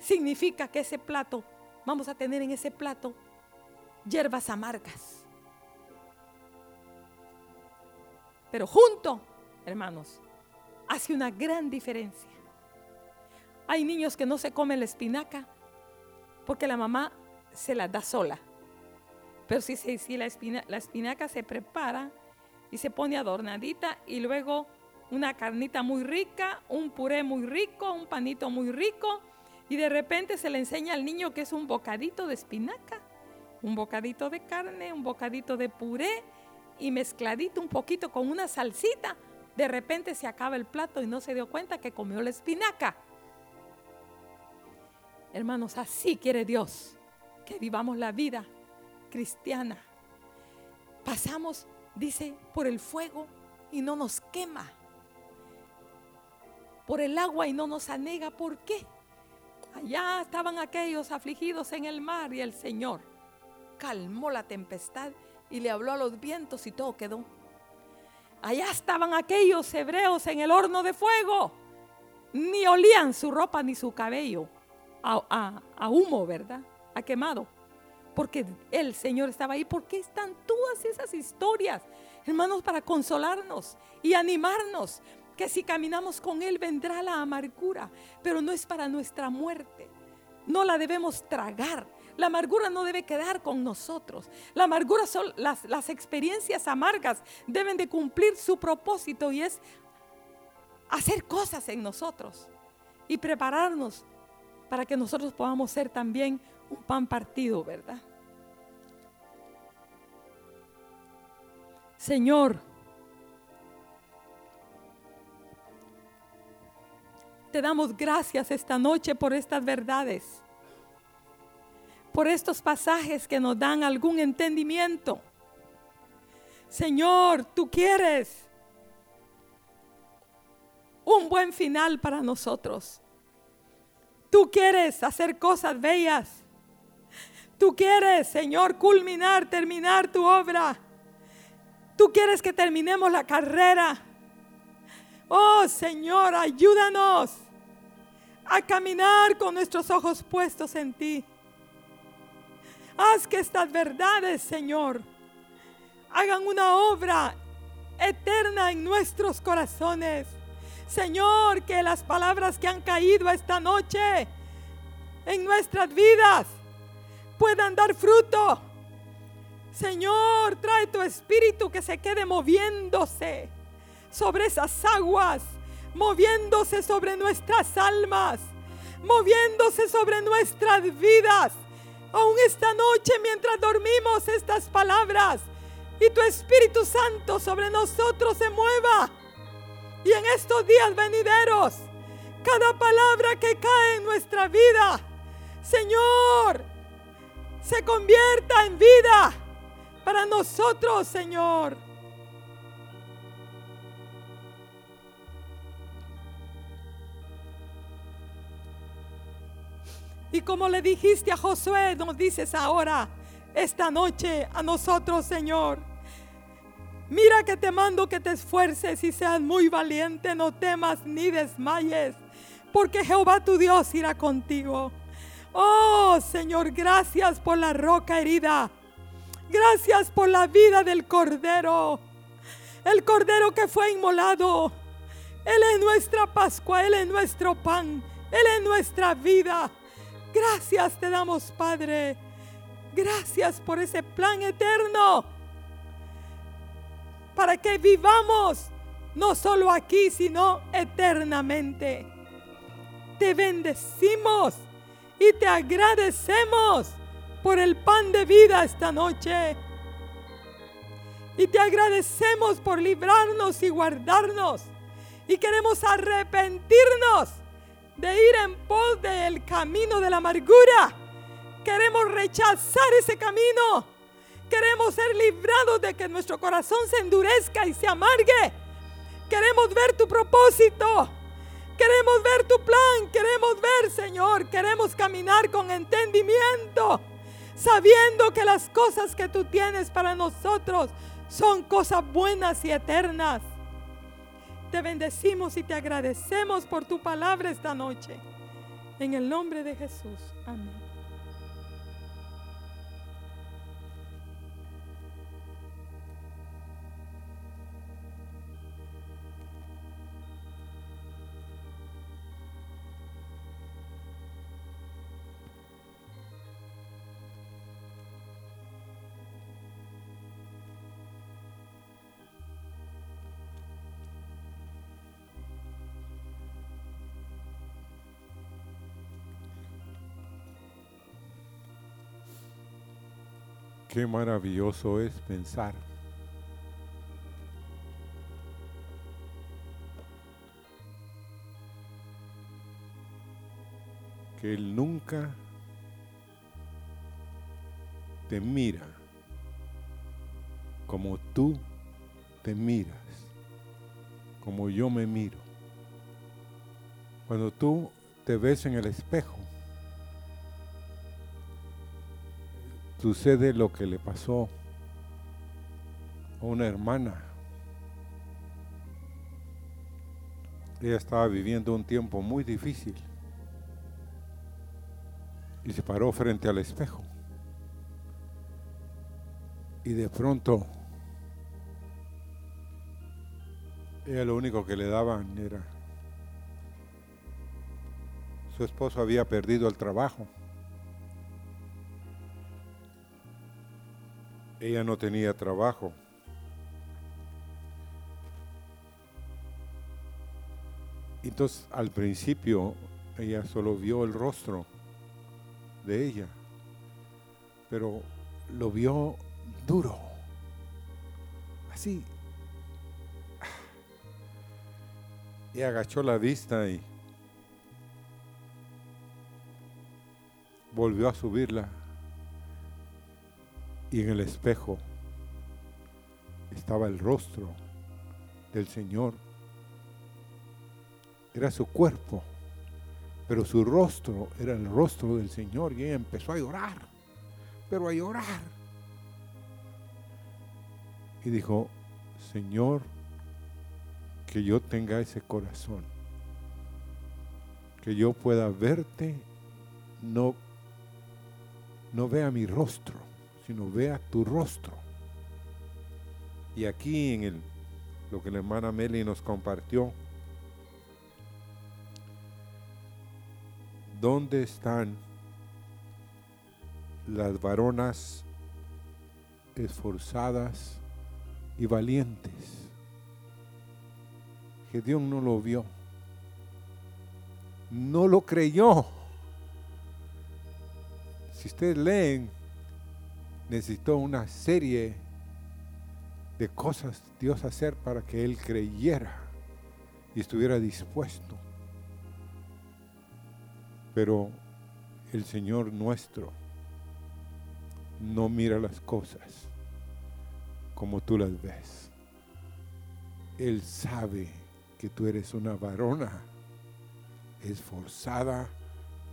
significa que ese plato, vamos a tener en ese plato hierbas amargas. Pero junto, hermanos, hace una gran diferencia. Hay niños que no se comen la espinaca porque la mamá se la da sola. Pero si, si la, la espinaca se prepara y se pone adornadita y luego una carnita muy rica, un puré muy rico, un panito muy rico y de repente se le enseña al niño que es un bocadito de espinaca, un bocadito de carne, un bocadito de puré y mezcladito un poquito con una salsita. De repente se acaba el plato y no se dio cuenta que comió la espinaca. Hermanos, así quiere Dios que vivamos la vida cristiana. Pasamos, dice, por el fuego y no nos quema. Por el agua y no nos anega. ¿Por qué? Allá estaban aquellos afligidos en el mar y el Señor calmó la tempestad y le habló a los vientos y todo quedó. Allá estaban aquellos hebreos en el horno de fuego. Ni olían su ropa ni su cabello a, a humo, ¿verdad? A quemado. Porque el Señor estaba ahí. ¿Por qué están todas esas historias? Hermanos, para consolarnos y animarnos que si caminamos con Él vendrá la amargura, pero no es para nuestra muerte. No la debemos tragar. La amargura no debe quedar con nosotros. La amargura son las, las experiencias amargas deben de cumplir su propósito y es hacer cosas en nosotros y prepararnos para que nosotros podamos ser también un pan partido, ¿verdad? Señor, te damos gracias esta noche por estas verdades, por estos pasajes que nos dan algún entendimiento. Señor, tú quieres un buen final para nosotros. Tú quieres hacer cosas bellas. Tú quieres, Señor, culminar, terminar tu obra. Tú quieres que terminemos la carrera. Oh, Señor, ayúdanos a caminar con nuestros ojos puestos en ti. Haz que estas verdades, Señor, hagan una obra eterna en nuestros corazones. Señor, que las palabras que han caído esta noche en nuestras vidas puedan dar fruto. Señor, trae tu espíritu que se quede moviéndose sobre esas aguas, moviéndose sobre nuestras almas, moviéndose sobre nuestras vidas. Aún esta noche mientras dormimos estas palabras y tu Espíritu Santo sobre nosotros se mueva y en estos días venideros, cada palabra que cae en nuestra vida, Señor, se convierta en vida para nosotros, Señor. Y como le dijiste a Josué, nos dices ahora, esta noche, a nosotros, Señor. Mira que te mando que te esfuerces y seas muy valiente, no temas ni desmayes, porque Jehová tu Dios irá contigo. Oh Señor, gracias por la roca herida. Gracias por la vida del Cordero. El Cordero que fue inmolado. Él es nuestra Pascua, Él es nuestro pan, Él es nuestra vida. Gracias te damos, Padre. Gracias por ese plan eterno para que vivamos no solo aquí, sino eternamente. Te bendecimos y te agradecemos por el pan de vida esta noche. Y te agradecemos por librarnos y guardarnos. Y queremos arrepentirnos de ir en pos del camino de la amargura. Queremos rechazar ese camino Queremos ser librados de que nuestro corazón se endurezca y se amargue. Queremos ver tu propósito. Queremos ver tu plan. Queremos ver, Señor. Queremos caminar con entendimiento. Sabiendo que las cosas que tú tienes para nosotros son cosas buenas y eternas. Te bendecimos y te agradecemos por tu palabra esta noche. En el nombre de Jesús. Amén. Qué maravilloso es pensar que Él nunca te mira como tú te miras, como yo me miro. Cuando tú te ves en el espejo, sucede lo que le pasó a una hermana. Ella estaba viviendo un tiempo muy difícil y se paró frente al espejo. Y de pronto, ella lo único que le daban era, su esposo había perdido el trabajo ella no tenía trabajo. Entonces al principio ella solo vio el rostro de ella, pero lo vio duro, así. Y agachó la vista y volvió a subirla. Y en el espejo estaba el rostro del Señor. Era su cuerpo, pero su rostro era el rostro del Señor. Y ella empezó a llorar, pero a llorar. Y dijo, Señor, que yo tenga ese corazón, que yo pueda verte, no, no vea mi rostro, sino vea tu rostro. Y aquí en el, lo que la hermana Meli nos compartió, ¿dónde están las varonas esforzadas y valientes? Gedeón no lo vio. No lo creyó. Si ustedes leen, necesitó una serie de cosas Dios hacer para que él creyera y estuviera dispuesto. Pero el Señor nuestro no mira las cosas como tú las ves. Él sabe que tú eres una varona esforzada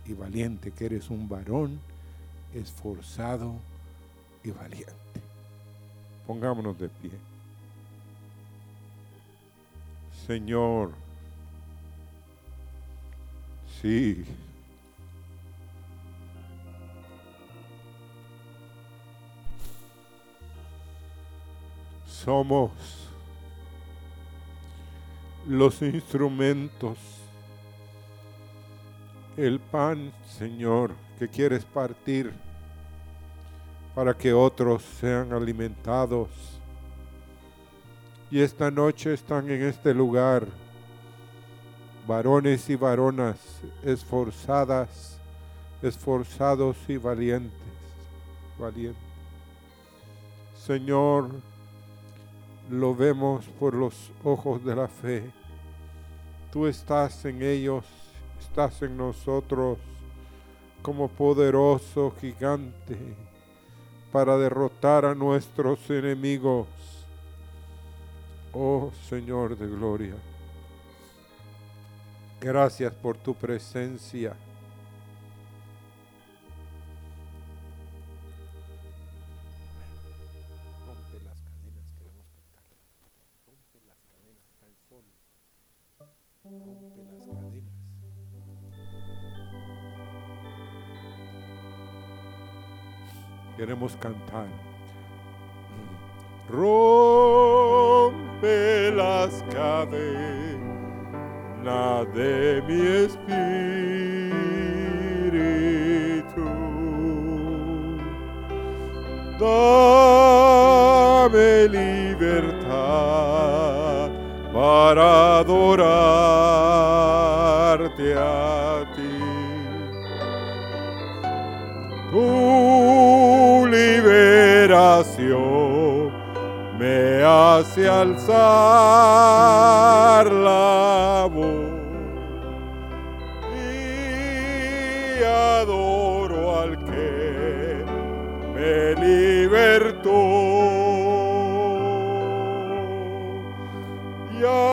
y valiente, que eres un varón esforzado y valiente. Pongámonos de pie. Señor, sí. Somos los instrumentos, el pan, Señor, que quieres partir para que otros sean alimentados. Y esta noche están en este lugar varones y varonas esforzadas, esforzados y valientes, valientes. Señor, lo vemos por los ojos de la fe. Tú estás en ellos, estás en nosotros como poderoso gigante para derrotar a nuestros enemigos. Oh Señor de gloria, gracias por tu presencia. Queremos cantar. Rompe las cadenas de mi espíritu. Dame libertad para adorarte a ti. Tu liberación me hace alzar la voz